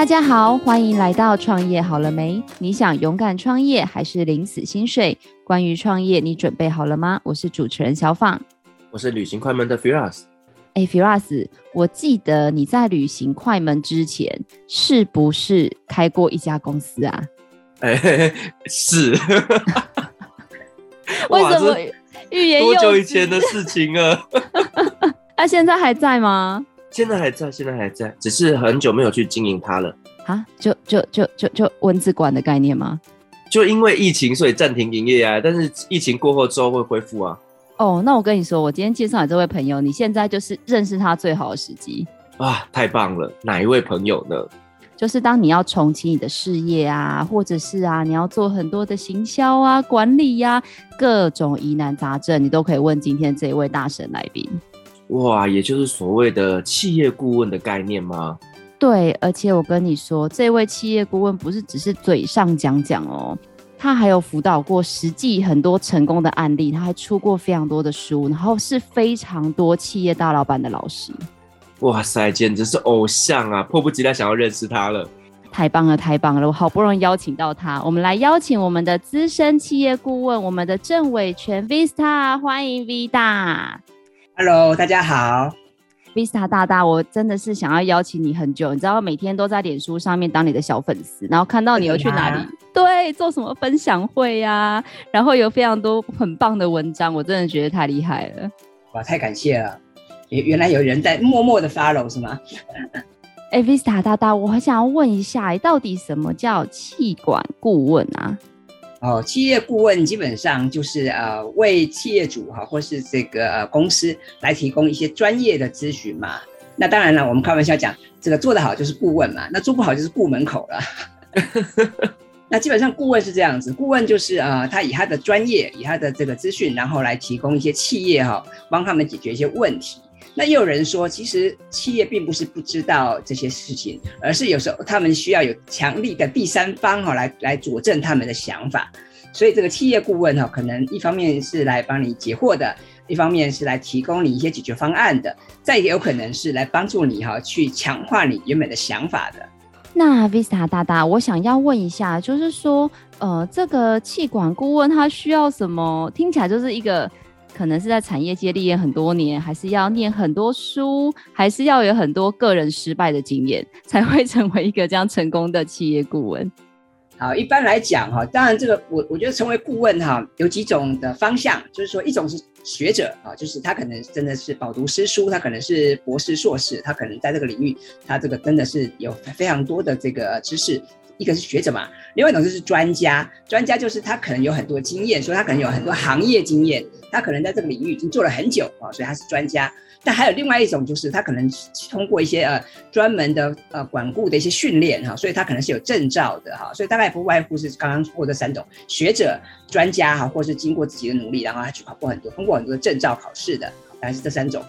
大家好，欢迎来到创业好了没？你想勇敢创业还是领死薪水？关于创业，你准备好了吗？我是主持人小放，我是旅行快门的 Firas。哎，Firas，我记得你在旅行快门之前是不是开过一家公司啊？哎，是。为什么欲言又？多久以前的事情 啊？他现在还在吗？现在还在，现在还在，只是很久没有去经营它了。啊，就就就就就文字馆的概念吗？就因为疫情，所以暂停营业啊。但是疫情过后之后会恢复啊。哦，那我跟你说，我今天介绍你这位朋友，你现在就是认识他最好的时机。哇，太棒了！哪一位朋友呢？就是当你要重启你的事业啊，或者是啊，你要做很多的行销啊、管理呀、啊，各种疑难杂症，你都可以问今天这一位大神来宾。哇，也就是所谓的企业顾问的概念吗？对，而且我跟你说，这位企业顾问不是只是嘴上讲讲哦，他还有辅导过实际很多成功的案例，他还出过非常多的书，然后是非常多企业大老板的老师。哇塞，简直是偶像啊！迫不及待想要认识他了。太棒了，太棒了！我好不容易邀请到他，我们来邀请我们的资深企业顾问，我们的郑伟全 Vista，欢迎 V 大。Hello，大家好，Vista 大大，我真的是想要邀请你很久，你知道，每天都在脸书上面当你的小粉丝，然后看到你又去哪里，对，做什么分享会呀、啊，然后有非常多很棒的文章，我真的觉得太厉害了，哇，太感谢了，原原来有人在默默的 follow 是吗？哎，Vista 大大，我很想要问一下，到底什么叫气管顾问啊？哦，企业顾问基本上就是呃，为企业主哈，或是这个、呃、公司来提供一些专业的咨询嘛。那当然了，我们开玩笑讲，这个做得好就是顾问嘛，那做不好就是顾门口了。那基本上顾问是这样子，顾问就是呃，他以他的专业，以他的这个资讯，然后来提供一些企业哈，帮他们解决一些问题。那也有人说，其实企业并不是不知道这些事情，而是有时候他们需要有强力的第三方哈来来佐证他们的想法。所以这个企业顾问哈，可能一方面是来帮你解惑的，一方面是来提供你一些解决方案的，再也有可能是来帮助你哈去强化你原本的想法的。那 Vista 大大，我想要问一下，就是说，呃，这个气管顾问他需要什么？听起来就是一个。可能是在产业界历练很多年，还是要念很多书，还是要有很多个人失败的经验，才会成为一个这样成功的企业顾问。好，一般来讲哈，当然这个我我觉得成为顾问哈，有几种的方向，就是说一种是学者啊，就是他可能真的是饱读诗书，他可能是博士、硕士，他可能在这个领域，他这个真的是有非常多的这个知识。一个是学者嘛，另外一种就是专家。专家就是他可能有很多经验，所以他可能有很多行业经验，他可能在这个领域已经做了很久啊，所以他是专家。但还有另外一种，就是他可能通过一些呃专门的呃管顾的一些训练哈，所以他可能是有证照的哈。所以大概不外乎是刚刚说的三种：学者、专家哈，或是经过自己的努力，然后他去考过很多，通过很多的证照考试的，大概是这三种。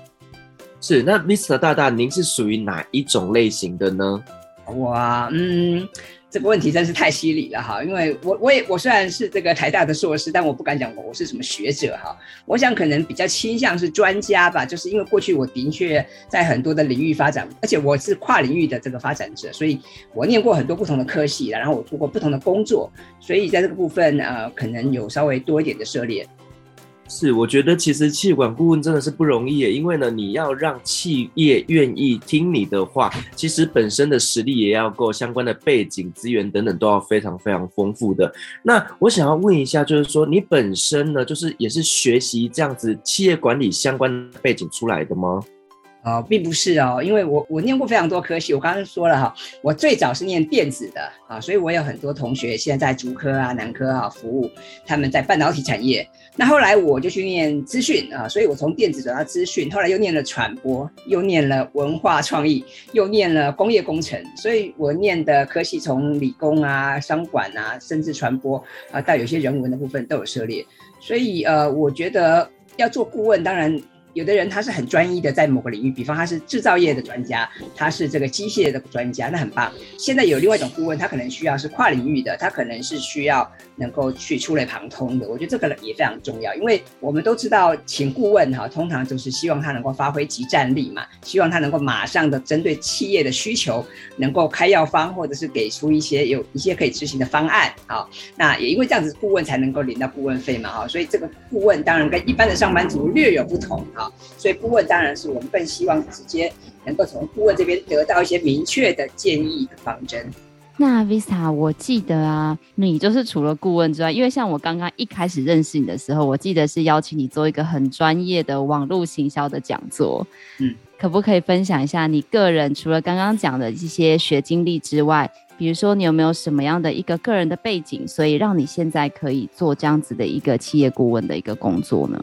是，那 Mr. 大大，您是属于哪一种类型的呢？我嗯。这个问题真是太犀利了哈，因为我我也我虽然是这个台大的硕士，但我不敢讲我我是什么学者哈。我想可能比较倾向是专家吧，就是因为过去我的确在很多的领域发展，而且我是跨领域的这个发展者，所以我念过很多不同的科系，然后我做过不同的工作，所以在这个部分呃，可能有稍微多一点的涉猎。是，我觉得其实企管顾问真的是不容易，因为呢，你要让企业愿意听你的话，其实本身的实力也要够，相关的背景资源等等都要非常非常丰富的。那我想要问一下，就是说你本身呢，就是也是学习这样子企业管理相关背景出来的吗？哦，并不是哦，因为我我念过非常多科系，我刚刚说了哈，我最早是念电子的啊，所以我有很多同学现在在竹科啊、南科啊服务，他们在半导体产业。那后来我就去念资讯啊，所以我从电子转到资讯，后来又念了传播，又念了文化创意，又念了工业工程，所以我念的科系从理工啊、商管啊，甚至传播啊，到有些人文的部分都有涉猎。所以呃，我觉得要做顾问，当然。有的人他是很专一的，在某个领域，比方他是制造业的专家，他是这个机械的专家，那很棒。现在有另外一种顾问，他可能需要是跨领域的，他可能是需要能够去触类旁通的。我觉得这个也非常重要，因为我们都知道，请顾问哈，通常就是希望他能够发挥即战力嘛，希望他能够马上的针对企业的需求，能够开药方，或者是给出一些有一些可以执行的方案啊。那也因为这样子，顾问才能够领到顾问费嘛哈，所以这个顾问当然跟一般的上班族略有不同啊。所以顾问当然是我们更希望直接能够从顾问这边得到一些明确的建议的方针。那 Vista，我记得啊，你就是除了顾问之外，因为像我刚刚一开始认识你的时候，我记得是邀请你做一个很专业的网络行销的讲座。嗯，可不可以分享一下你个人除了刚刚讲的一些学经历之外，比如说你有没有什么样的一个个人的背景，所以让你现在可以做这样子的一个企业顾问的一个工作呢？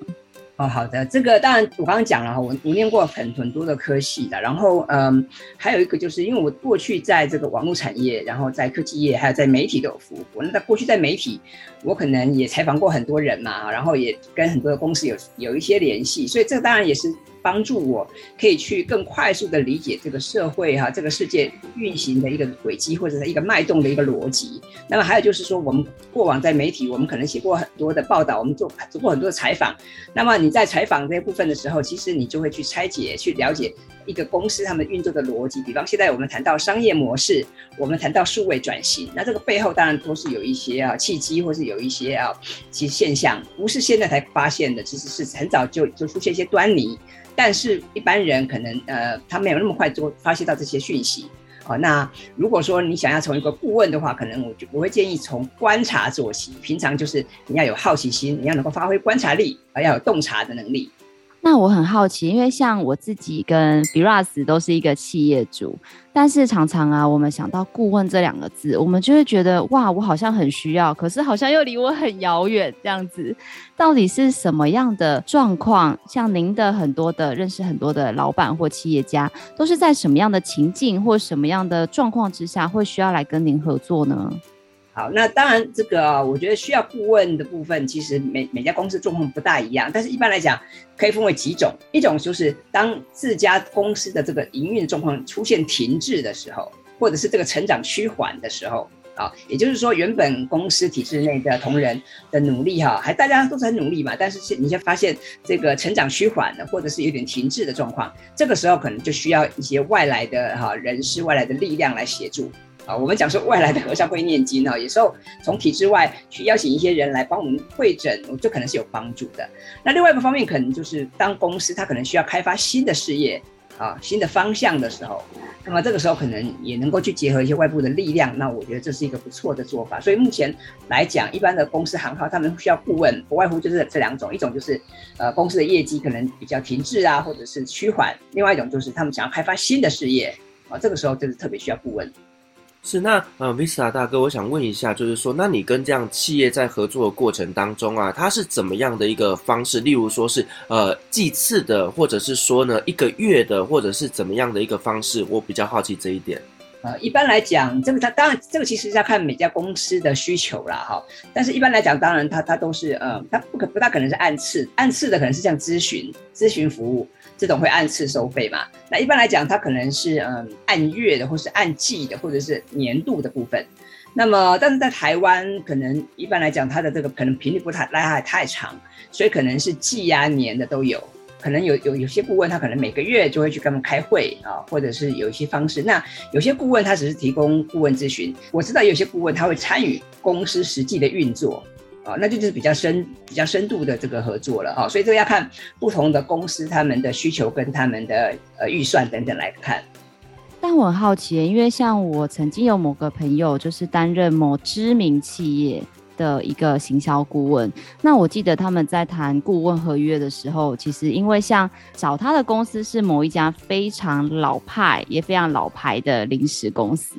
哦，好的，这个当然我刚刚讲了哈，我我念过很很多的科系的，然后嗯，还有一个就是因为我过去在这个网络产业，然后在科技业，还有在媒体都有服务过。那在过去在媒体，我可能也采访过很多人嘛，然后也跟很多的公司有有一些联系，所以这当然也是。帮助我可以去更快速的理解这个社会哈，这个世界运行的一个轨迹或者是一个脉动的一个逻辑。那么还有就是说，我们过往在媒体，我们可能写过很多的报道，我们做做过很多的采访。那么你在采访这些部分的时候，其实你就会去拆解、去了解一个公司他们运作的逻辑。比方现在我们谈到商业模式，我们谈到数位转型，那这个背后当然都是有一些啊契机，或是有一些啊其实现象，不是现在才发现的，其实是很早就就出现一些端倪。但是一般人可能呃，他没有那么快做发现到这些讯息哦。那如果说你想要从一个顾问的话，可能我就我会建议从观察做起。平常就是你要有好奇心，你要能够发挥观察力，而要有洞察的能力。那我很好奇，因为像我自己跟 Biras 都是一个企业主，但是常常啊，我们想到顾问这两个字，我们就会觉得哇，我好像很需要，可是好像又离我很遥远这样子。到底是什么样的状况？像您的很多的认识很多的老板或企业家，都是在什么样的情境或什么样的状况之下，会需要来跟您合作呢？好，那当然，这个我觉得需要顾问的部分，其实每每家公司状况不大一样，但是一般来讲，可以分为几种。一种就是当自家公司的这个营运状况出现停滞的时候，或者是这个成长趋缓的时候，啊，也就是说，原本公司体制内的同仁的努力，哈，还大家都是很努力嘛，但是你先发现这个成长趋缓了，或者是有点停滞的状况，这个时候可能就需要一些外来的哈人事、外来的力量来协助。啊，我们讲说外来的和尚会念经啊，有时候从体制外去邀请一些人来帮我们会诊，这可能是有帮助的。那另外一个方面，可能就是当公司它可能需要开发新的事业啊、新的方向的时候，那么这个时候可能也能够去结合一些外部的力量。那我觉得这是一个不错的做法。所以目前来讲，一般的公司行号他们需要顾问，不外乎就是这两种：一种就是呃公司的业绩可能比较停滞啊，或者是趋缓；另外一种就是他们想要开发新的事业啊，这个时候就是特别需要顾问。是那呃，Vista 大哥，我想问一下，就是说，那你跟这样企业在合作的过程当中啊，它是怎么样的一个方式？例如说是呃计次的，或者是说呢一个月的，或者是怎么样的一个方式？我比较好奇这一点。呃，一般来讲，这个它当然这个其实是要看每家公司的需求啦，哈。但是一般来讲，当然它它都是呃，它不可不大可能是按次，按次的可能是像咨询咨询服务。这种会按次收费嘛？那一般来讲，它可能是嗯按月的，或是按季的，或者是年度的部分。那么，但是在台湾，可能一般来讲，它的这个可能频率不太拉还太长，所以可能是季啊年的都有。可能有有有些顾问，他可能每个月就会去跟他们开会啊，或者是有一些方式。那有些顾问他只是提供顾问咨询，我知道有些顾问他会参与公司实际的运作。啊，那就是比较深、比较深度的这个合作了啊，所以这个要看不同的公司他们的需求跟他们的呃预算等等来看。但我很好奇，因为像我曾经有某个朋友，就是担任某知名企业的一个行销顾问，那我记得他们在谈顾问合约的时候，其实因为像找他的公司是某一家非常老派也非常老牌的临时公司，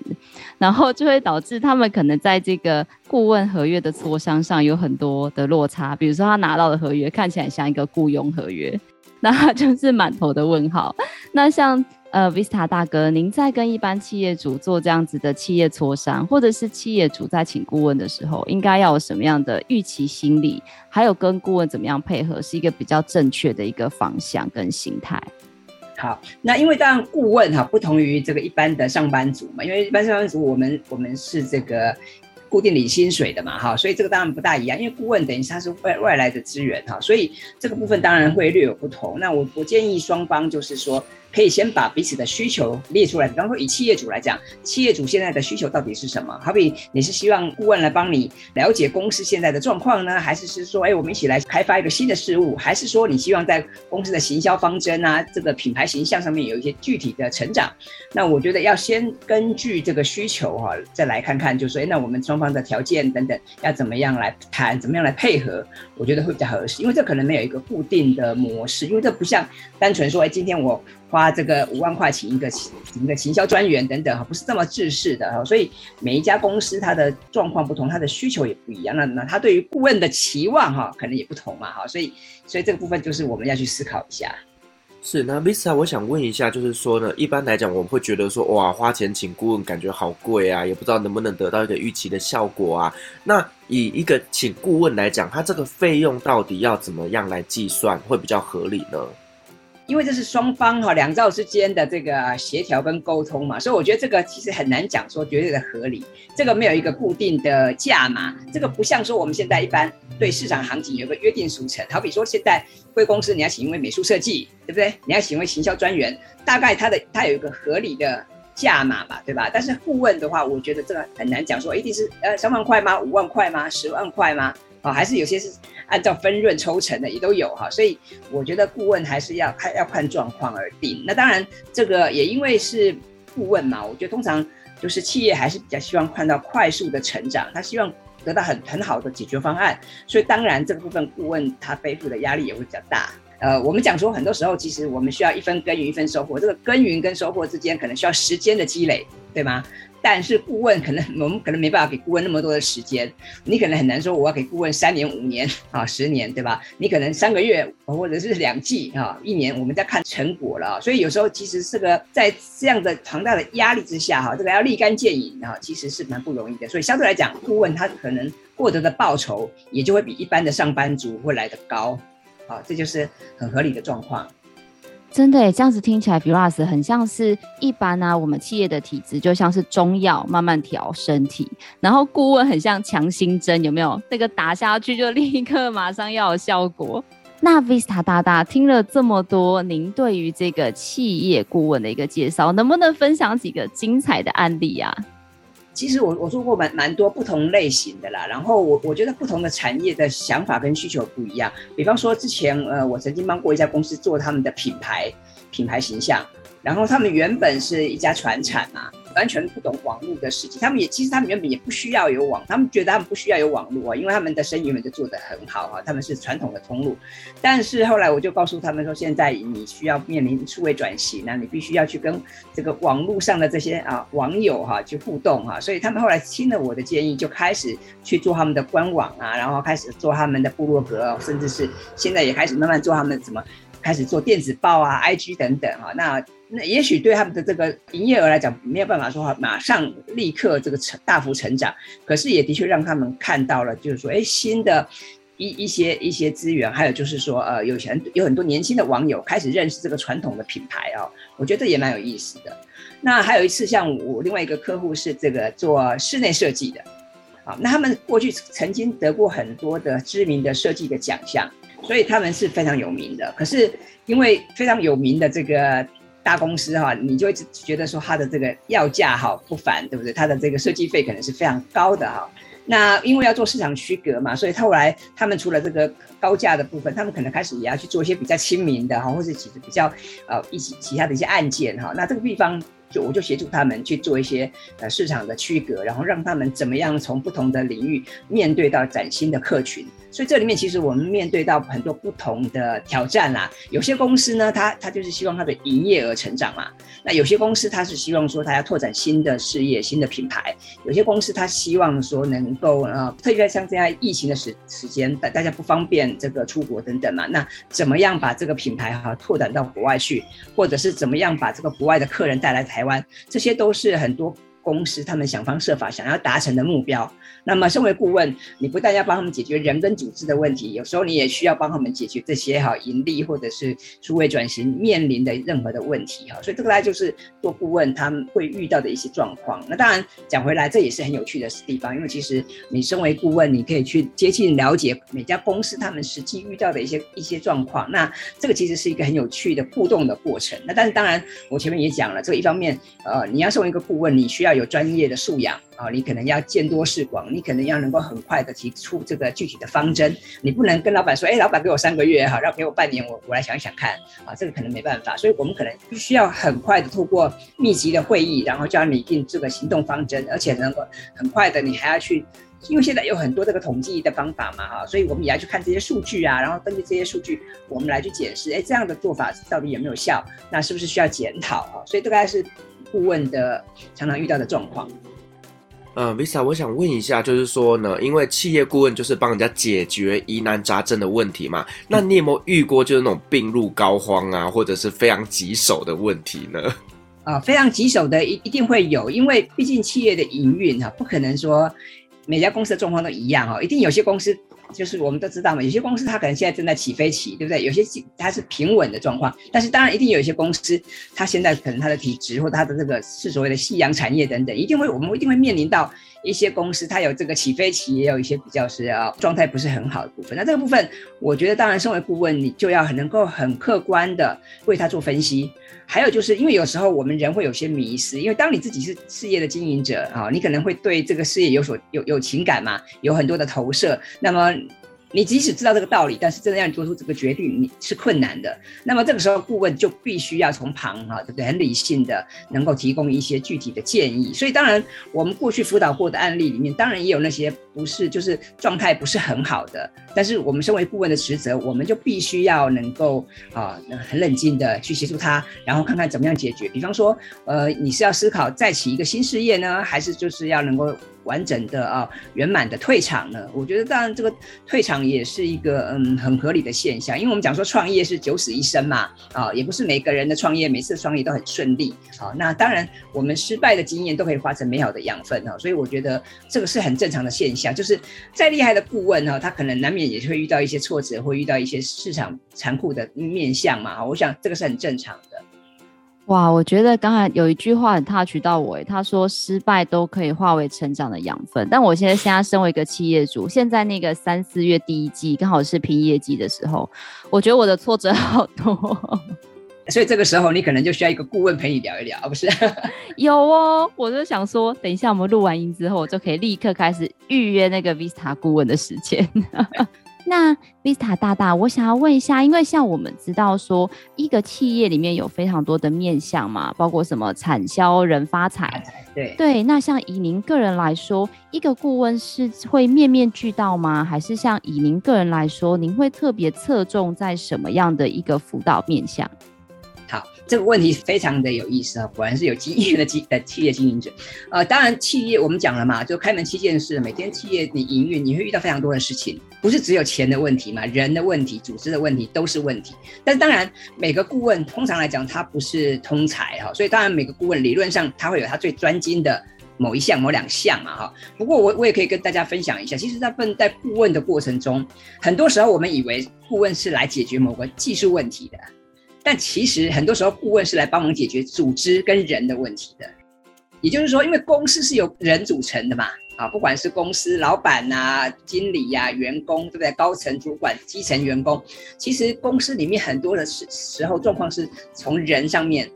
然后就会导致他们可能在这个顾问合约的磋商上有很多的落差，比如说他拿到的合约看起来像一个雇佣合约，那他就是满头的问号。那像呃，Vista 大哥，您在跟一般企业主做这样子的企业磋商，或者是企业主在请顾问的时候，应该要有什么样的预期心理，还有跟顾问怎么样配合，是一个比较正确的一个方向跟心态。好，那因为当然顾问哈，不同于这个一般的上班族嘛，因为一般上班族我们我们是这个。固定领薪水的嘛，哈，所以这个当然不大一样，因为顾问等于是他是外外来的资源，哈，所以这个部分当然会略有不同。那我我建议双方就是说。可以先把彼此的需求列出来，比方说以企业主来讲，企业主现在的需求到底是什么？好比你是希望顾问来帮你了解公司现在的状况呢，还是是说，哎，我们一起来开发一个新的事物，还是说你希望在公司的行销方针啊，这个品牌形象上面有一些具体的成长？那我觉得要先根据这个需求哈、再来看看，就说，哎，那我们双方的条件等等要怎么样来谈，怎么样来配合？我觉得会比较合适，因为这可能没有一个固定的模式，因为这不像单纯说，哎，今天我。花这个五万块请一个请一个行销专员等等哈，不是这么制式的哈，所以每一家公司它的状况不同，它的需求也不一样，那那它对于顾问的期望哈，可能也不同嘛哈，所以所以这个部分就是我们要去思考一下。是，那 Vista，我想问一下，就是说呢，一般来讲我们会觉得说，哇，花钱请顾问感觉好贵啊，也不知道能不能得到一个预期的效果啊。那以一个请顾问来讲，它这个费用到底要怎么样来计算会比较合理呢？因为这是双方哈两造之间的这个协调跟沟通嘛，所以我觉得这个其实很难讲说绝对的合理，这个没有一个固定的价码，这个不像说我们现在一般对市场行情有个约定俗成，好比说现在贵公司你要请一位美术设计，对不对？你要请一位行销专员，大概它的它有一个合理的价码嘛，对吧？但是顾问的话，我觉得这个很难讲说一定是呃三万块吗？五万块吗？十万块吗？啊，还是有些是按照分润抽成的，也都有哈，所以我觉得顾问还是要看要看状况而定。那当然，这个也因为是顾问嘛，我觉得通常就是企业还是比较希望看到快速的成长，他希望得到很很好的解决方案，所以当然这个部分顾问他背负的压力也会比较大。呃，我们讲说很多时候其实我们需要一分耕耘一分收获，这个耕耘跟收获之间可能需要时间的积累，对吗？但是顾问可能我们可能没办法给顾问那么多的时间，你可能很难说我要给顾问三年五年啊十年对吧？你可能三个月或者是两季啊一年，我们在看成果了。所以有时候其实这个在这样的庞大的压力之下哈，这个要立竿见影啊，其实是蛮不容易的。所以相对来讲，顾问他可能获得的报酬也就会比一般的上班族会来得高，啊，这就是很合理的状况。真的，这样子听起来，Firas 很像是一般啊，我们企业的体质就像是中药，慢慢调身体，然后顾问很像强心针，有没有？那个打下去就立刻马上要有效果。那 Vista 大大听了这么多，您对于这个企业顾问的一个介绍，能不能分享几个精彩的案例啊？其实我我做过蛮蛮多不同类型的啦，然后我我觉得不同的产业的想法跟需求不一样。比方说之前呃，我曾经帮过一家公司做他们的品牌品牌形象，然后他们原本是一家船产嘛。完全不懂网络的事情，他们也其实他们原本也不需要有网，他们觉得他们不需要有网络啊，因为他们的生意原本就做得很好啊，他们是传统的通路。但是后来我就告诉他们说，现在你需要面临数位转型，那你必须要去跟这个网络上的这些啊网友哈、啊、去互动哈、啊，所以他们后来听了我的建议，就开始去做他们的官网啊，然后开始做他们的部落格，甚至是现在也开始慢慢做他们怎么开始做电子报啊、IG 等等哈、啊，那。那也许对他们的这个营业额来讲没有办法说马上立刻这个成大幅成长，可是也的确让他们看到了，就是说，哎，新的一一些一些资源，还有就是说，呃，有很有很多年轻的网友开始认识这个传统的品牌哦，我觉得也蛮有意思的。那还有一次，像我另外一个客户是这个做室内设计的，啊，那他们过去曾经得过很多的知名的设计的奖项，所以他们是非常有名的。可是因为非常有名的这个。大公司哈，你就会觉得说它的这个要价哈不凡，对不对？它的这个设计费可能是非常高的哈。那因为要做市场区隔嘛，所以后来他们除了这个高价的部分，他们可能开始也要去做一些比较亲民的哈，或者其实比较呃一起其他的一些案件哈。那这个地方就我就协助他们去做一些呃市场的区隔，然后让他们怎么样从不同的领域面对到崭新的客群。所以这里面其实我们面对到很多不同的挑战啦。有些公司呢，它它就是希望它的营业额成长嘛。那有些公司它是希望说它要拓展新的事业、新的品牌。有些公司它希望说能够呃，特别像这样疫情的时时间，大大家不方便这个出国等等嘛。那怎么样把这个品牌哈拓展到国外去，或者是怎么样把这个国外的客人带来台湾，这些都是很多。公司他们想方设法想要达成的目标，那么身为顾问，你不但要帮他们解决人跟组织的问题，有时候你也需要帮他们解决这些哈盈利或者是数位转型面临的任何的问题哈。所以这个大概就是做顾问他们会遇到的一些状况。那当然讲回来，这也是很有趣的地方，因为其实你身为顾问，你可以去接近了解每家公司他们实际遇到的一些一些状况。那这个其实是一个很有趣的互动的过程。那但是当然，我前面也讲了，这个一方面呃，你要身为一个顾问，你需。要有专业的素养啊，你可能要见多识广，你可能要能够很快的提出这个具体的方针，你不能跟老板说，哎，老板给我三个月哈，让给我半年，我我来想一想看啊，这个可能没办法，所以我们可能必须要很快的透过密集的会议，然后就要拟定这个行动方针，而且能够很快的，你还要去，因为现在有很多这个统计的方法嘛哈，所以我们也要去看这些数据啊，然后根据这些数据，我们来去解释，哎，这样的做法到底有没有效？那是不是需要检讨啊？所以这个还是。顾问的常常遇到的状况，呃，Visa，我想问一下，就是说呢，因为企业顾问就是帮人家解决疑难杂症的问题嘛，那你有没有遇过就是那种病入膏肓啊，或者是非常棘手的问题呢？啊、非常棘手的一一定会有，因为毕竟企业的营运哈，不可能说每家公司的状况都一样哦，一定有些公司。就是我们都知道嘛，有些公司它可能现在正在起飞期，对不对？有些它是平稳的状况，但是当然一定有一些公司，它现在可能它的体质或它的这个是所谓的夕阳产业等等，一定会我们一定会面临到一些公司，它有这个起飞期，也有一些比较是啊状态不是很好的部分。那这个部分，我觉得当然身为顾问，你就要很能够很客观的为他做分析。还有就是因为有时候我们人会有些迷失，因为当你自己是事业的经营者啊，你可能会对这个事业有所有有情感嘛，有很多的投射，那么。你即使知道这个道理，但是真的让你做出这个决定，你是困难的。那么这个时候，顾问就必须要从旁哈，对不对？很理性的，能够提供一些具体的建议。所以，当然我们过去辅导过的案例里面，当然也有那些不是就是状态不是很好的。但是我们身为顾问的职责，我们就必须要能够啊，很冷静的去协助他，然后看看怎么样解决。比方说，呃，你是要思考再起一个新事业呢，还是就是要能够。完整的啊，圆满的退场呢？我觉得当然这个退场也是一个嗯很合理的现象，因为我们讲说创业是九死一生嘛，啊，也不是每个人的创业每次创业都很顺利啊。那当然我们失败的经验都可以化成美好的养分啊，所以我觉得这个是很正常的现象。就是再厉害的顾问哈，他可能难免也会遇到一些挫折，会遇到一些市场残酷的面相嘛。我想这个是很正常的。哇，我觉得刚才有一句话很 touch 到我，他说失败都可以化为成长的养分。但我现在现在身为一个企业主，现在那个三四月第一季刚好是拼业绩的时候，我觉得我的挫折好多，所以这个时候你可能就需要一个顾问陪你聊一聊，不是？有哦，我就想说，等一下我们录完音之后，我就可以立刻开始预约那个 Vista 顾问的时间。那 Vista 大大，我想要问一下，因为像我们知道说，一个企业里面有非常多的面向嘛，包括什么产销人发财，对对。那像以您个人来说，一个顾问是会面面俱到吗？还是像以您个人来说，您会特别侧重在什么样的一个辅导面向？好，这个问题非常的有意思啊，果然是有经验的经呃企业经营者，呃，当然企业我们讲了嘛，就开门七件事，每天企业你营运你会遇到非常多的事情，不是只有钱的问题嘛，人的问题、组织的问题都是问题。但当然每个顾问通常来讲他不是通才哈，所以当然每个顾问理论上他会有他最专精的某一项、某两项嘛哈。不过我我也可以跟大家分享一下，其实在问在顾问的过程中，很多时候我们以为顾问是来解决某个技术问题的。但其实很多时候，顾问是来帮忙解决组织跟人的问题的。也就是说，因为公司是由人组成的嘛，啊，不管是公司老板呐、经理呀、员工，对不对？高层主管、基层员工，其实公司里面很多的时时候状况是从人上面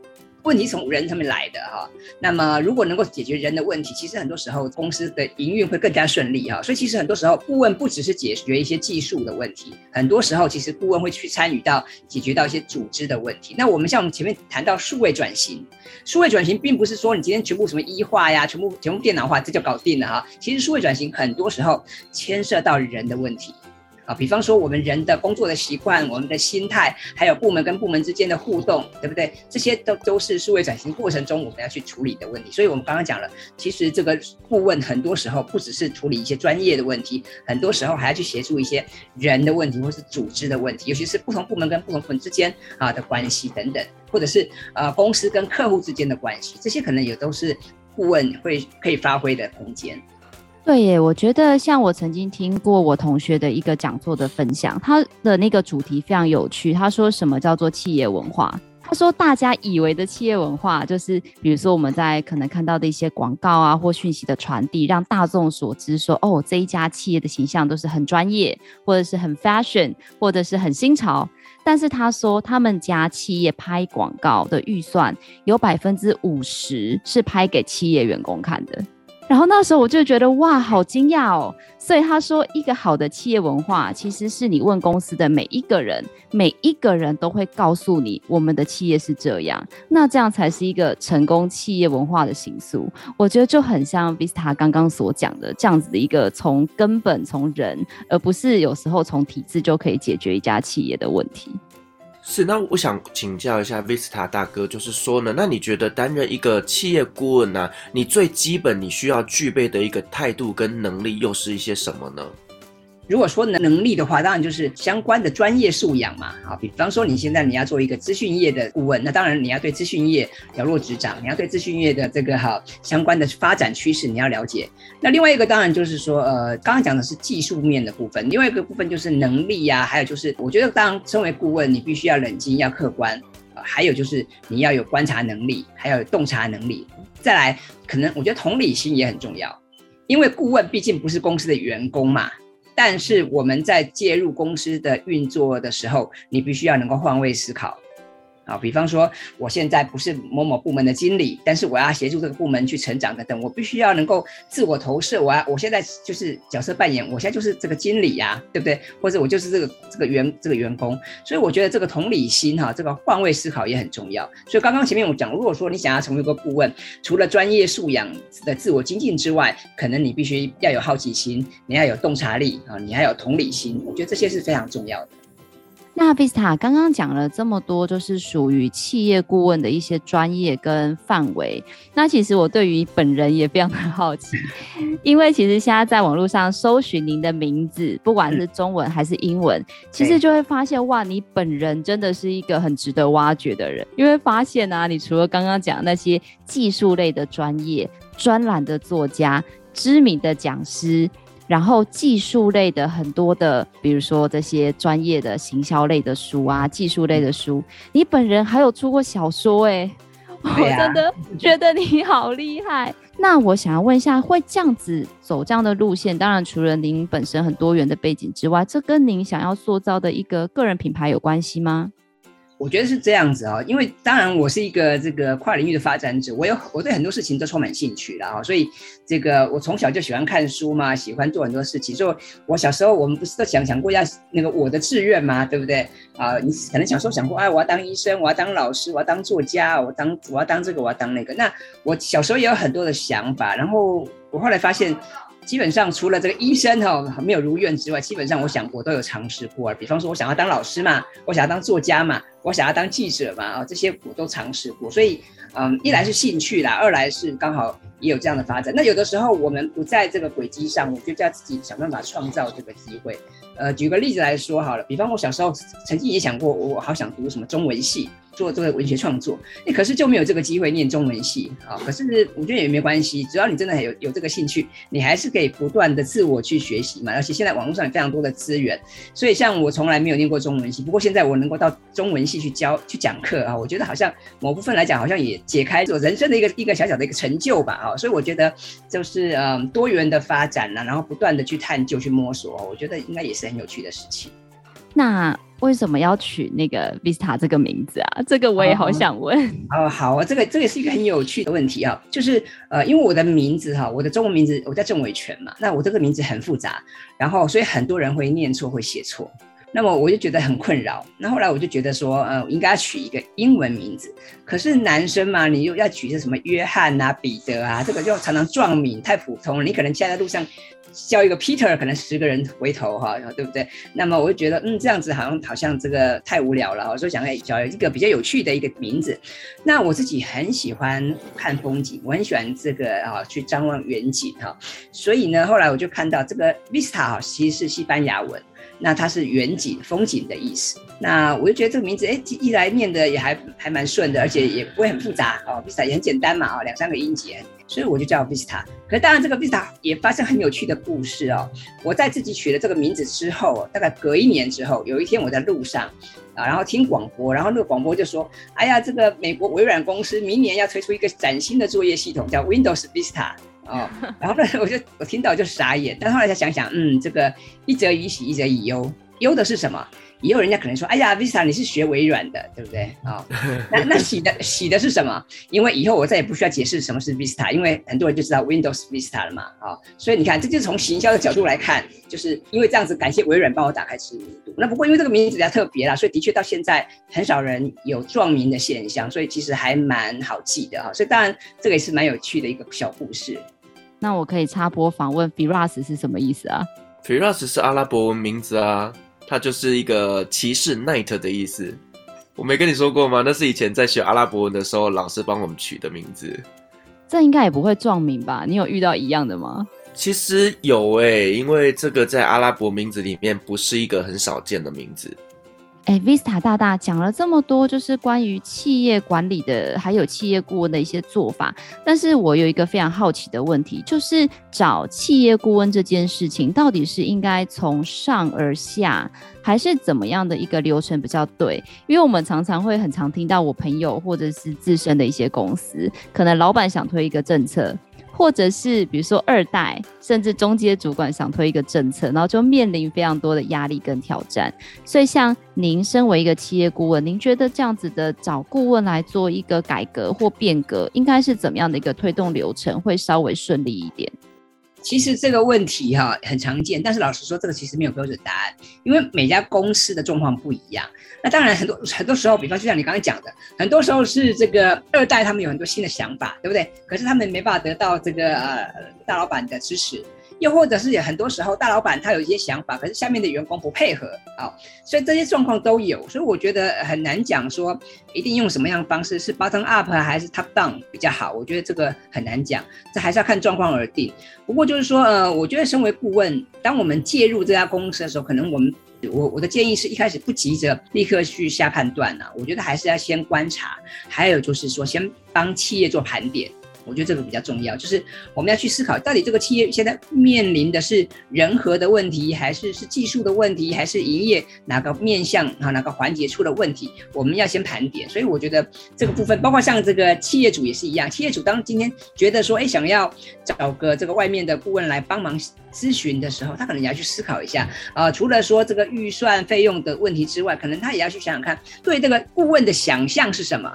问题从人上面来的哈。那么如果能够解决人的问题，其实很多时候公司的营运会更加顺利哈。所以其实很多时候顾问不只是解决一些技术的问题，很多时候其实顾问会去参与到解决到一些组织的问题。那我们像我们前面谈到数位转型，数位转型并不是说你今天全部什么医化呀，全部全部电脑化这就搞定了哈。其实数位转型很多时候牵涉到人的问题。啊，比方说我们人的工作的习惯、我们的心态，还有部门跟部门之间的互动，对不对？这些都都是数位转型过程中我们要去处理的问题。所以，我们刚刚讲了，其实这个顾问很多时候不只是处理一些专业的问题，很多时候还要去协助一些人的问题，或是组织的问题，尤其是不同部门跟不同部门之间啊的关系等等，或者是呃公司跟客户之间的关系，这些可能也都是顾问会可以发挥的空间。对耶，我觉得像我曾经听过我同学的一个讲座的分享，他的那个主题非常有趣。他说什么叫做企业文化？他说大家以为的企业文化，就是比如说我们在可能看到的一些广告啊或讯息的传递，让大众所知说，哦，这一家企业的形象都是很专业，或者是很 fashion，或者是很新潮。但是他说他们家企业拍广告的预算有百分之五十是拍给企业员工看的。然后那时候我就觉得哇，好惊讶哦！所以他说，一个好的企业文化，其实是你问公司的每一个人，每一个人都会告诉你，我们的企业是这样。那这样才是一个成功企业文化的形塑。我觉得就很像 Vista 刚刚所讲的这样子的一个从根本从人，而不是有时候从体制就可以解决一家企业的问题。是，那我想请教一下 Vista 大哥，就是说呢，那你觉得担任一个企业顾问呢、啊，你最基本你需要具备的一个态度跟能力又是一些什么呢？如果说能力的话，当然就是相关的专业素养嘛。好，比方说你现在你要做一个资讯业的顾问，那当然你要对资讯业了若指掌，你要对资讯业的这个哈相关的发展趋势你要了解。那另外一个当然就是说，呃，刚刚讲的是技术面的部分，另外一个部分就是能力呀、啊，还有就是我觉得当身为顾问，你必须要冷静，要客观，还有就是你要有观察能力，还要有洞察能力。再来，可能我觉得同理心也很重要，因为顾问毕竟不是公司的员工嘛。但是我们在介入公司的运作的时候，你必须要能够换位思考。啊，比方说，我现在不是某某部门的经理，但是我要协助这个部门去成长等等，我必须要能够自我投射。我要，我现在就是角色扮演，我现在就是这个经理呀、啊，对不对？或者我就是这个这个员这个员工。所以我觉得这个同理心哈，这个换位思考也很重要。所以刚刚前面我讲，如果说你想要成为一个顾问，除了专业素养的自我精进之外，可能你必须要有好奇心，你要有洞察力啊，你还有同理心。我觉得这些是非常重要的。那 Vista 刚刚讲了这么多，就是属于企业顾问的一些专业跟范围。那其实我对于本人也非常的好奇，因为其实现在在网络上搜寻您的名字，不管是中文还是英文，其实就会发现哇，你本人真的是一个很值得挖掘的人。因为发现啊，你除了刚刚讲那些技术类的专业、专栏的作家、知名的讲师。然后技术类的很多的，比如说这些专业的行销类的书啊，技术类的书，你本人还有出过小说哎，我真的觉得你好厉害。那我想要问一下，会这样子走这样的路线，当然除了您本身很多元的背景之外，这跟您想要塑造的一个个人品牌有关系吗？我觉得是这样子啊，因为当然我是一个这个跨领域的发展者，我有我对很多事情都充满兴趣的啊，所以这个我从小就喜欢看书嘛，喜欢做很多事情。所以我小时候我们不是都想想过要那个我的志愿吗？对不对啊？你可能小时候想过，哎，我要当医生，我要当老师，我要当作家，我当我要当这个，我要当那个。那我小时候也有很多的想法，然后我后来发现。基本上除了这个医生哈没有如愿之外，基本上我想我都有尝试过。比方说，我想要当老师嘛，我想要当作家嘛，我想要当记者嘛，啊，这些我都尝试过。所以，嗯，一来是兴趣啦，二来是刚好也有这样的发展。那有的时候我们不在这个轨迹上，我就叫自己想办法创造这个机会。呃，举个例子来说好了，比方我小时候曾经也想过，我好想读什么中文系。做这个文学创作，哎，可是就没有这个机会念中文系啊。可是我觉得也没关系，只要你真的有有这个兴趣，你还是可以不断的自我去学习嘛。而且现在网络上有非常多的资源，所以像我从来没有念过中文系，不过现在我能够到中文系去教去讲课啊，我觉得好像某部分来讲，好像也解开我人生的一个一个小小的一个成就吧啊。所以我觉得就是嗯多元的发展呐，然后不断的去探究去摸索，我觉得应该也是很有趣的事情。那为什么要取那个 Vista 这个名字啊？这个我也好想问。哦，好啊，这个这个也是一个很有趣的问题啊，就是呃，因为我的名字哈，我的中文名字我叫郑伟权嘛，那我这个名字很复杂，然后所以很多人会念错，会写错。那么我就觉得很困扰，那后来我就觉得说，呃，应该要取一个英文名字。可是男生嘛，你又要取些什么约翰啊、彼得啊，这个就常常撞名，太普通了。你可能现在在路上叫一个 Peter，可能十个人回头哈，对不对？那么我就觉得，嗯，这样子好像好像这个太无聊了，我说想要找一个比较有趣的一个名字。那我自己很喜欢看风景，我很喜欢这个啊，去张望远景哈。所以呢，后来我就看到这个 Vista 哈，其实是西班牙文。那它是远景、风景的意思。那我就觉得这个名字，哎，一来念的也还还蛮顺的，而且也不会很复杂哦。Vista 也很简单嘛，哦，两三个音节，所以我就叫 Vista。可是当然，这个 Vista 也发生很有趣的故事哦。我在自己取了这个名字之后，大概隔一年之后，有一天我在路上啊，然后听广播，然后那个广播就说：“哎呀，这个美国微软公司明年要推出一个崭新的作业系统，叫 Windows Vista。”哦，然后呢，我就我听到就傻眼，但后来才想想，嗯，这个一则以喜，一则以忧，忧的是什么？以后人家可能说，哎呀，Vista 你是学微软的，对不对？啊、哦，那那喜的喜的是什么？因为以后我再也不需要解释什么是 Vista，因为很多人就知道 Windows Vista 了嘛，啊、哦，所以你看，这就是从行销的角度来看，就是因为这样子，感谢微软帮我打开知名度。那不过因为这个名字比较特别啦，所以的确到现在很少人有撞名的现象，所以其实还蛮好记的哈、哦。所以当然这个也是蛮有趣的一个小故事。那我可以插播访问，Firas 是什么意思啊？Firas 是阿拉伯文名字啊，它就是一个骑士 Knight 的意思。我没跟你说过吗？那是以前在学阿拉伯文的时候，老师帮我们取的名字。这应该也不会撞名吧？你有遇到一样的吗？其实有诶、欸，因为这个在阿拉伯名字里面不是一个很少见的名字。哎，Vista 大大讲了这么多，就是关于企业管理的，还有企业顾问的一些做法。但是我有一个非常好奇的问题，就是找企业顾问这件事情，到底是应该从上而下，还是怎么样的一个流程比较对？因为我们常常会很常听到我朋友或者是自身的一些公司，可能老板想推一个政策。或者是比如说二代，甚至中阶主管想推一个政策，然后就面临非常多的压力跟挑战。所以，像您身为一个企业顾问，您觉得这样子的找顾问来做一个改革或变革，应该是怎么样的一个推动流程，会稍微顺利一点？其实这个问题哈很常见，但是老实说，这个其实没有标准答案，因为每家公司的状况不一样。那当然很多很多时候，比方就像你刚才讲的，很多时候是这个二代他们有很多新的想法，对不对？可是他们没办法得到这个呃大老板的支持。又或者是也很多时候，大老板他有一些想法，可是下面的员工不配合啊、哦，所以这些状况都有，所以我觉得很难讲说一定用什么样的方式，是 bottom up 还是 top down 比较好，我觉得这个很难讲，这还是要看状况而定。不过就是说，呃，我觉得身为顾问，当我们介入这家公司的时候，可能我们我我的建议是一开始不急着立刻去下判断呢、啊，我觉得还是要先观察，还有就是说先帮企业做盘点。我觉得这个比较重要，就是我们要去思考，到底这个企业现在面临的是人和的问题，还是是技术的问题，还是营业哪个面向啊哪个环节出了问题？我们要先盘点。所以我觉得这个部分，包括像这个企业主也是一样，企业主当今天觉得说，哎，想要找个这个外面的顾问来帮忙咨询的时候，他可能也要去思考一下啊、除了说这个预算费用的问题之外，可能他也要去想想看，对这个顾问的想象是什么。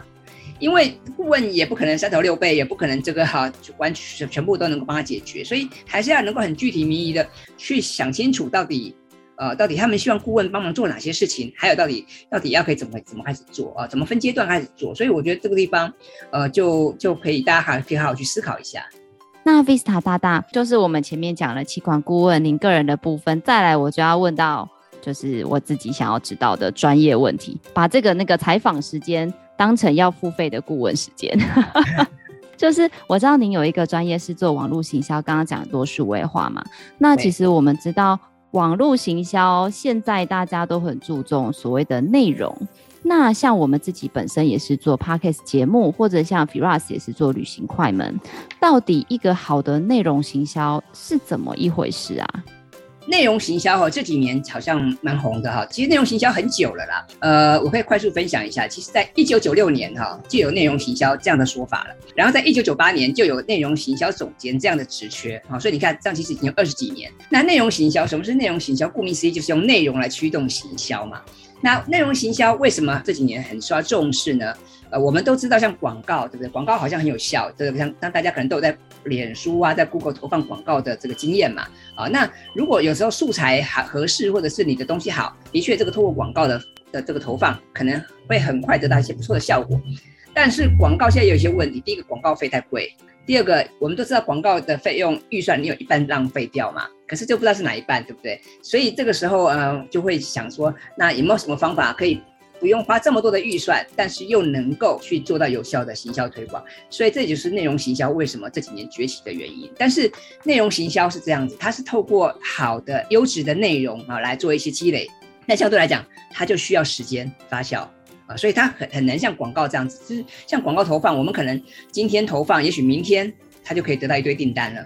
因为顾问也不可能三头六臂，也不可能这个哈完全全部都能够帮他解决，所以还是要能够很具体明义的去想清楚到底，呃，到底他们希望顾问帮忙做哪些事情，还有到底到底要可以怎么怎么开始做啊，怎么分阶段开始做，所以我觉得这个地方，呃，就就可以大家还可以好好去思考一下。那 Vista 大大就是我们前面讲了企管顾问您个人的部分，再来我就要问到就是我自己想要知道的专业问题，把这个那个采访时间。当成要付费的顾问时间，就是我知道您有一个专业是做网络行销，刚刚讲的多数位化嘛。那其实我们知道网络行销现在大家都很注重所谓的内容。那像我们自己本身也是做 Podcast 节目，或者像 Firas 也是做旅行快门，到底一个好的内容行销是怎么一回事啊？内容行销哈，这几年好像蛮红的哈。其实内容行销很久了啦。呃，我可以快速分享一下。其实，在一九九六年哈，就有内容行销这样的说法了。然后，在一九九八年就有内容行销总监这样的职缺啊。所以你看，这样其实已经有二十几年。那内容行销，什么是内容行销？顾名思义，就是用内容来驱动行销嘛。那内容行销为什么这几年很受到重视呢？呃，我们都知道，像广告，对不对？广告好像很有效，这个像当大家可能都有在脸书啊，在 Google 投放广告的这个经验嘛。啊，那如果有时候素材好合适，或者是你的东西好，的确这个透过广告的的这个投放，可能会很快得到一些不错的效果。但是广告现在有一些问题，第一个广告费太贵，第二个我们都知道广告的费用预算你有一半浪费掉嘛，可是就不知道是哪一半，对不对？所以这个时候呃就会想说，那有没有什么方法可以？不用花这么多的预算，但是又能够去做到有效的行销推广，所以这就是内容行销为什么这几年崛起的原因。但是内容行销是这样子，它是透过好的优质的内容啊来做一些积累，那相对来讲，它就需要时间发酵啊，所以它很很难像广告这样子，就是像广告投放，我们可能今天投放，也许明天它就可以得到一堆订单了。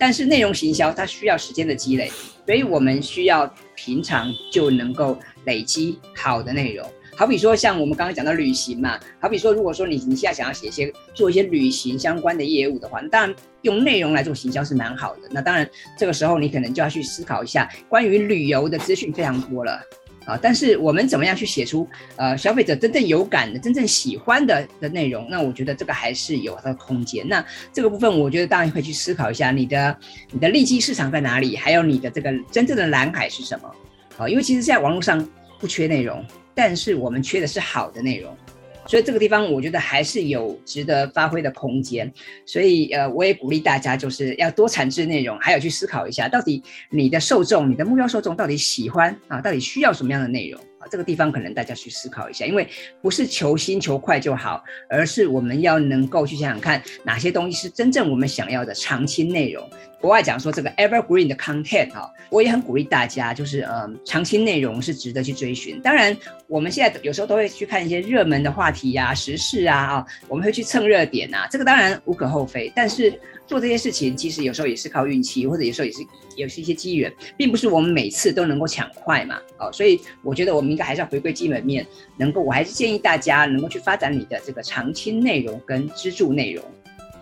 但是内容行销它需要时间的积累，所以我们需要平常就能够累积好的内容。好比说，像我们刚刚讲到旅行嘛，好比说，如果说你你现在想要写一些做一些旅行相关的业务的话，当然用内容来做行销是蛮好的。那当然，这个时候你可能就要去思考一下，关于旅游的资讯非常多了啊。但是我们怎么样去写出呃消费者真正有感的、真正喜欢的的内容？那我觉得这个还是有它的空间。那这个部分，我觉得当然会去思考一下，你的你的利基市场在哪里，还有你的这个真正的蓝海是什么？啊，因为其实现在网络上不缺内容。但是我们缺的是好的内容，所以这个地方我觉得还是有值得发挥的空间。所以呃，我也鼓励大家就是要多产制内容，还有去思考一下，到底你的受众、你的目标受众到底喜欢啊，到底需要什么样的内容。这个地方可能大家去思考一下，因为不是求新求快就好，而是我们要能够去想想看哪些东西是真正我们想要的长期内容。国外讲说这个 evergreen 的 content 哈，我也很鼓励大家，就是呃长期内容是值得去追寻。当然，我们现在有时候都会去看一些热门的话题呀、啊、时事啊啊，我们会去蹭热点啊，这个当然无可厚非，但是。做这些事情，其实有时候也是靠运气，或者有时候也是也是一些机缘，并不是我们每次都能够抢快嘛。哦，所以我觉得我们应该还是要回归基本面，能够，我还是建议大家能够去发展你的这个长青内容跟支柱内容。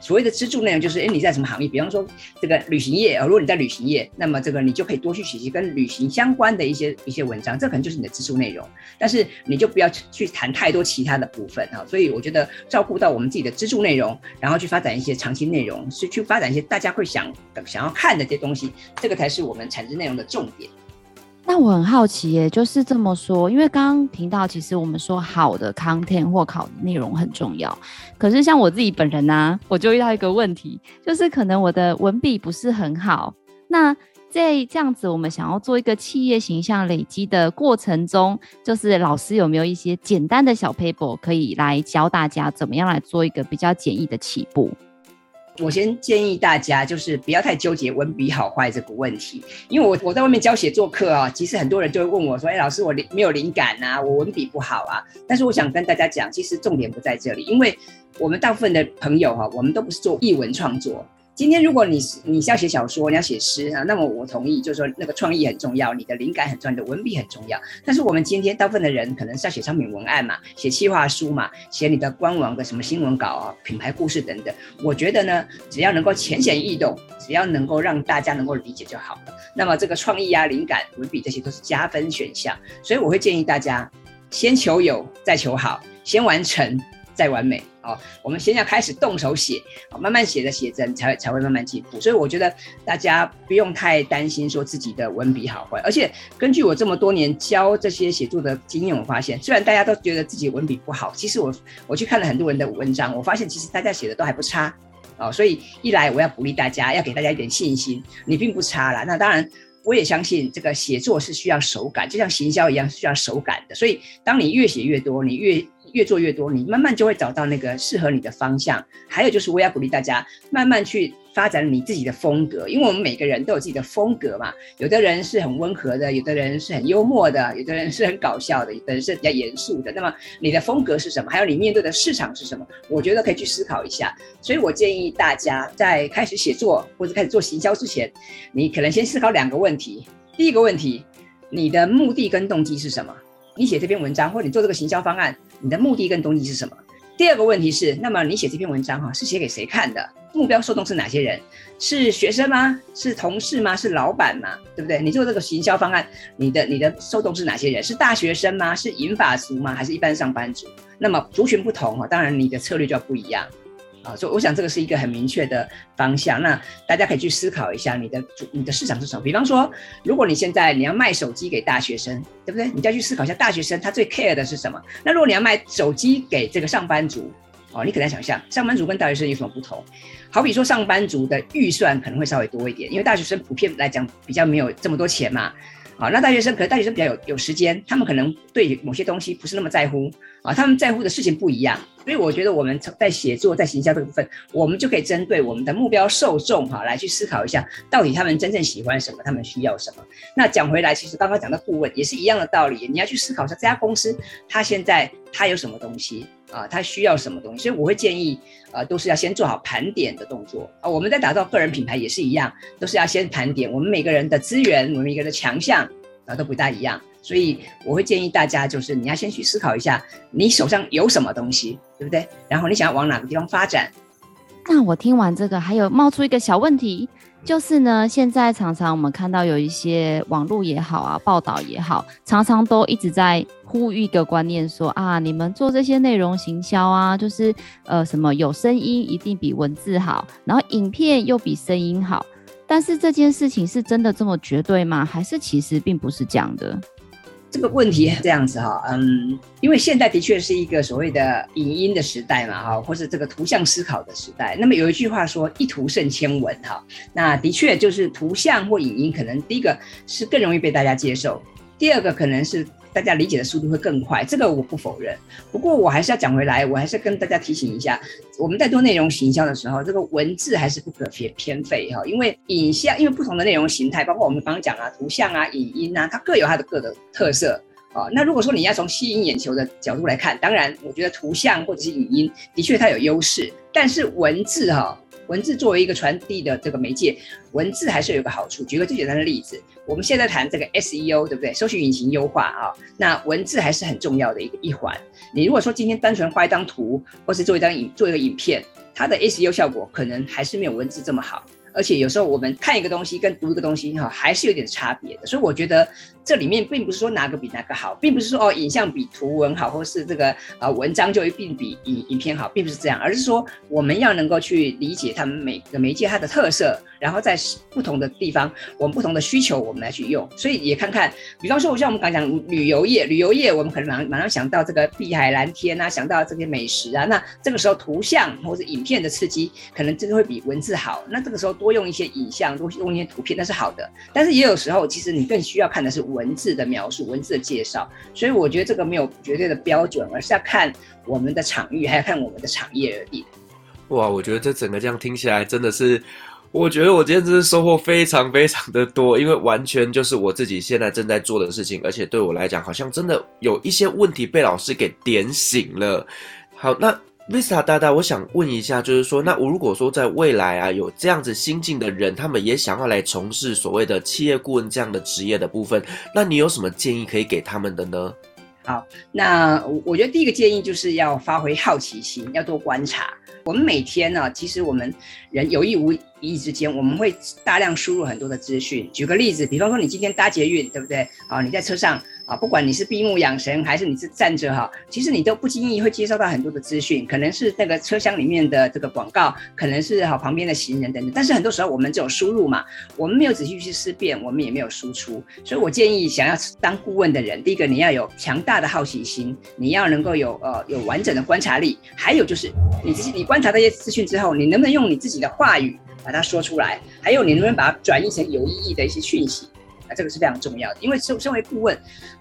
所谓的支柱内容就是，哎，你在什么行业？比方说这个旅行业啊，如果你在旅行业，那么这个你就可以多去学习跟旅行相关的一些一些文章，这可能就是你的支柱内容。但是你就不要去谈太多其他的部分啊。所以我觉得照顾到我们自己的支柱内容，然后去发展一些长期内容，是去发展一些大家会想想要看的这些东西，这个才是我们产生内容的重点。那我很好奇耶，就是这么说，因为刚刚听到，其实我们说好的 content 或考的内容很重要。可是像我自己本人呢、我就遇到一个问题，就是可能我的文笔不是很好。那在这样子，我们想要做一个企业形象累积的过程中，就是老师有没有一些简单的小 paper 可以来教大家怎么样来做一个比较简易的起步？我先建议大家，就是不要太纠结文笔好坏这个问题，因为我我在外面教写作课啊，其实很多人就会问我说：“哎，老师，我没有灵感啊，我文笔不好啊。”但是我想跟大家讲，其实重点不在这里，因为我们大部分的朋友哈，我们都不是做译文创作。今天如果你你是要写小说，你要写诗啊，那么我同意，就是说那个创意很重要，你的灵感很重要，你的文笔很重要。但是我们今天大部分的人可能是要写商品文案嘛，写企划书嘛，写你的官网的什么新闻稿啊、品牌故事等等。我觉得呢，只要能够浅显易懂，只要能够让大家能够理解就好了。那么这个创意啊、灵感、文笔这些都是加分选项。所以我会建议大家，先求有，再求好，先完成。再完美哦，我们先要开始动手写，慢慢写着写着，才才会慢慢进步。所以我觉得大家不用太担心说自己的文笔好坏，而且根据我这么多年教这些写作的经验，我发现虽然大家都觉得自己文笔不好，其实我我去看了很多人的文章，我发现其实大家写的都还不差哦。所以一来我要鼓励大家，要给大家一点信心，你并不差啦。那当然，我也相信这个写作是需要手感，就像行销一样需要手感的。所以当你越写越多，你越越做越多，你慢慢就会找到那个适合你的方向。还有就是，我也要鼓励大家慢慢去发展你自己的风格，因为我们每个人都有自己的风格嘛。有的人是很温和的，有的人是很幽默的，有的人是很搞笑的，有的人是比较严肃的。那么你的风格是什么？还有你面对的市场是什么？我觉得可以去思考一下。所以我建议大家在开始写作或者开始做行销之前，你可能先思考两个问题。第一个问题，你的目的跟动机是什么？你写这篇文章或者你做这个行销方案，你的目的跟动机是什么？第二个问题是，那么你写这篇文章哈，是写给谁看的？目标受众是哪些人？是学生吗？是同事吗？是老板吗？对不对？你做这个行销方案，你的你的受众是哪些人？是大学生吗？是银发族吗？还是一般上班族？那么族群不同哈，当然你的策略就要不一样。啊，所以我想这个是一个很明确的方向。那大家可以去思考一下，你的主、你的市场是什么？比方说，如果你现在你要卖手机给大学生，对不对？你就要去思考一下，大学生他最 care 的是什么？那如果你要卖手机给这个上班族，哦，你可能想象，上班族跟大学生有什么不同？好比说，上班族的预算可能会稍微多一点，因为大学生普遍来讲比较没有这么多钱嘛。好，那大学生可能大学生比较有有时间，他们可能对某些东西不是那么在乎啊，他们在乎的事情不一样，所以我觉得我们在写作、在行销这个部分，我们就可以针对我们的目标受众哈来去思考一下，到底他们真正喜欢什么，他们需要什么。那讲回来，其实刚刚讲的顾问也是一样的道理，你要去思考一下这家公司他现在他有什么东西。啊，他需要什么东西？所以我会建议，呃，都是要先做好盘点的动作啊。我们在打造个人品牌也是一样，都是要先盘点我们每个人的资源，我们每个人的强项啊都不大一样。所以我会建议大家，就是你要先去思考一下，你手上有什么东西，对不对？然后你想要往哪个地方发展？那我听完这个，还有冒出一个小问题。就是呢，现在常常我们看到有一些网络也好啊，报道也好，常常都一直在呼吁一个观念说，说啊，你们做这些内容行销啊，就是呃什么有声音一定比文字好，然后影片又比声音好。但是这件事情是真的这么绝对吗？还是其实并不是这样的？这个问题这样子哈，嗯，因为现在的确是一个所谓的影音的时代嘛，哈，或是这个图像思考的时代。那么有一句话说“一图胜千文”哈，那的确就是图像或影音，可能第一个是更容易被大家接受，第二个可能是。大家理解的速度会更快，这个我不否认。不过我还是要讲回来，我还是跟大家提醒一下，我们在做内容行销的时候，这个文字还是不可偏偏废哈。因为影像，因为不同的内容形态，包括我们刚刚讲啊，图像啊、影音啊，它各有它的各的特色啊。那如果说你要从吸引眼球的角度来看，当然，我觉得图像或者是影音的确它有优势，但是文字哈。文字作为一个传递的这个媒介，文字还是有个好处。举个最简单的例子，我们现在谈这个 SEO，对不对？搜寻引擎优化啊，那文字还是很重要的一个一环。你如果说今天单纯画一张图，或是做一张影做一个影片，它的 SEO 效果可能还是没有文字这么好。而且有时候我们看一个东西跟读一个东西哈，还是有点差别的。所以我觉得这里面并不是说哪个比哪个好，并不是说哦影像比图文好，或是这个呃文章就一定比影影片好，并不是这样，而是说我们要能够去理解他们每个媒介它的特色。然后在不同的地方，我们不同的需求，我们来去用，所以也看看，比方说，我像我们刚讲旅游业，旅游业我们可能马上马上想到这个碧海蓝天啊，想到这些美食啊，那这个时候图像或者影片的刺激，可能真的会比文字好。那这个时候多多用一些影像，多用一些图片，那是好的。但是也有时候，其实你更需要看的是文字的描述，文字的介绍。所以我觉得这个没有绝对的标准，而是要看我们的场域，还要看我们的产业而已。哇，我觉得这整个这样听起来真的是。我觉得我今天真是收获非常非常的多，因为完全就是我自己现在正在做的事情，而且对我来讲，好像真的有一些问题被老师给点醒了。好，那 Visa 大大，我想问一下，就是说，那我如果说在未来啊，有这样子心境的人，他们也想要来从事所谓的企业顾问这样的职业的部分，那你有什么建议可以给他们的呢？好，那我我觉得第一个建议就是要发挥好奇心，要多观察。我们每天呢，其实我们人有意无意之间，我们会大量输入很多的资讯。举个例子，比方说你今天搭捷运，对不对？啊，你在车上啊，不管你是闭目养神还是你是站着哈，其实你都不经意会接收到很多的资讯，可能是那个车厢里面的这个广告，可能是哈旁边的行人等等。但是很多时候我们只有输入嘛，我们没有仔细去思辨，我们也没有输出。所以我建议想要当顾问的人，第一个你要有强大的好奇心，你要能够有呃有完整的观察力，还有就是你自己你。观察这些资讯之后，你能不能用你自己的话语把它说出来？还有，你能不能把它转译成有意义的一些讯息？啊，这个是非常重要的。因为身身为顾问，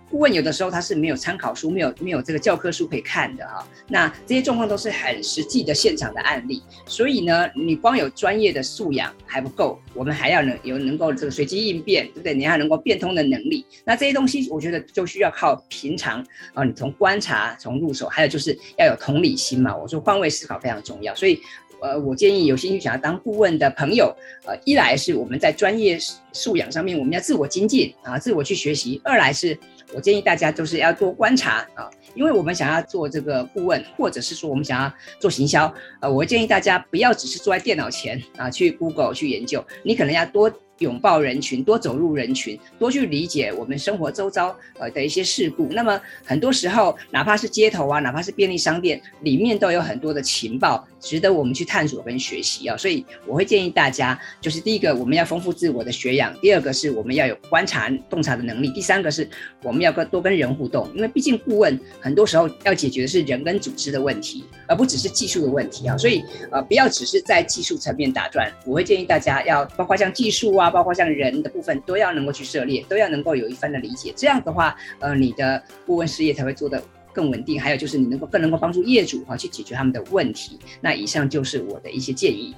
顾问有的时候他是没有参考书、没有没有这个教科书可以看的啊。那这些状况都是很实际的现场的案例。所以呢，你光有专业的素养还不够，我们还要能有能够这个随机应变，对不对？你还能够变通的能力。那这些东西，我觉得就需要靠平常啊，你从观察从入手，还有就是要有同理心嘛。我说换位思考非常重要，所以。呃，我建议有兴趣想要当顾问的朋友，呃，一来是我们在专业素养上面我们要自我精进啊，自我去学习；二来是我建议大家就是要多观察啊，因为我们想要做这个顾问，或者是说我们想要做行销，呃，我建议大家不要只是坐在电脑前啊去 Google 去研究，你可能要多。拥抱人群，多走入人群，多去理解我们生活周遭呃的一些事故。那么很多时候，哪怕是街头啊，哪怕是便利商店，里面都有很多的情报，值得我们去探索跟学习啊。所以我会建议大家，就是第一个，我们要丰富自我的学养；第二个是我们要有观察洞察的能力；第三个是我们要跟多跟人互动，因为毕竟顾问很多时候要解决的是人跟组织的问题，而不只是技术的问题啊。所以呃，不要只是在技术层面打转。我会建议大家要包括像技术啊。包括像人的部分都要能够去涉猎，都要能够有一番的理解。这样的话，呃，你的顾问事业才会做得更稳定。还有就是你能够更能够帮助业主哈去解决他们的问题。那以上就是我的一些建议。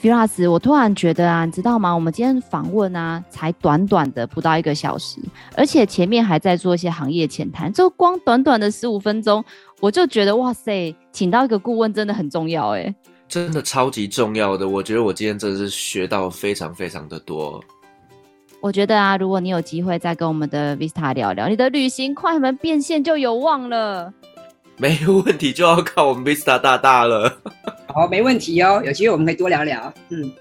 Firas，我突然觉得啊，你知道吗？我们今天访问啊，才短短的不到一个小时，而且前面还在做一些行业浅谈，就光短短的十五分钟，我就觉得哇塞，请到一个顾问真的很重要哎。真的超级重要的，我觉得我今天真的是学到非常非常的多。我觉得啊，如果你有机会再跟我们的 Vista 聊聊，你的旅行快门变现就有望了。没有问题，就要靠我们 Vista 大大了。好，没问题哦，有机会我们可以多聊聊。嗯。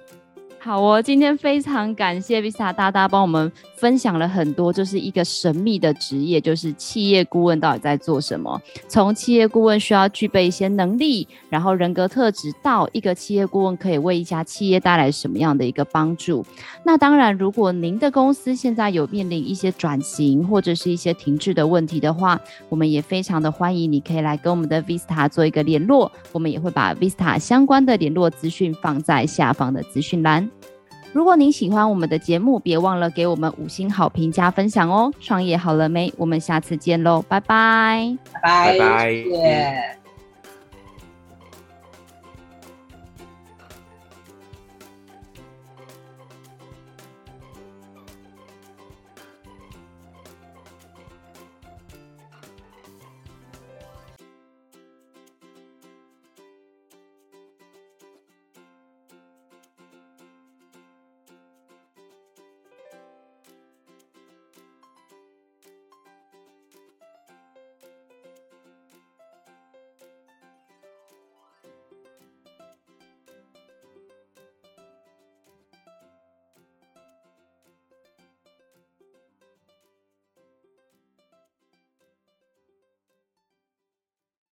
好哦，今天非常感谢 Vista 大大帮我们分享了很多，就是一个神秘的职业，就是企业顾问到底在做什么？从企业顾问需要具备一些能力，然后人格特质，到一个企业顾问可以为一家企业带来什么样的一个帮助？那当然，如果您的公司现在有面临一些转型或者是一些停滞的问题的话，我们也非常的欢迎你可以来跟我们的 Vista 做一个联络，我们也会把 Vista 相关的联络资讯放在下方的资讯栏。如果您喜欢我们的节目，别忘了给我们五星好评加分享哦！创业好了没？我们下次见喽，拜拜，拜拜，拜拜。谢谢。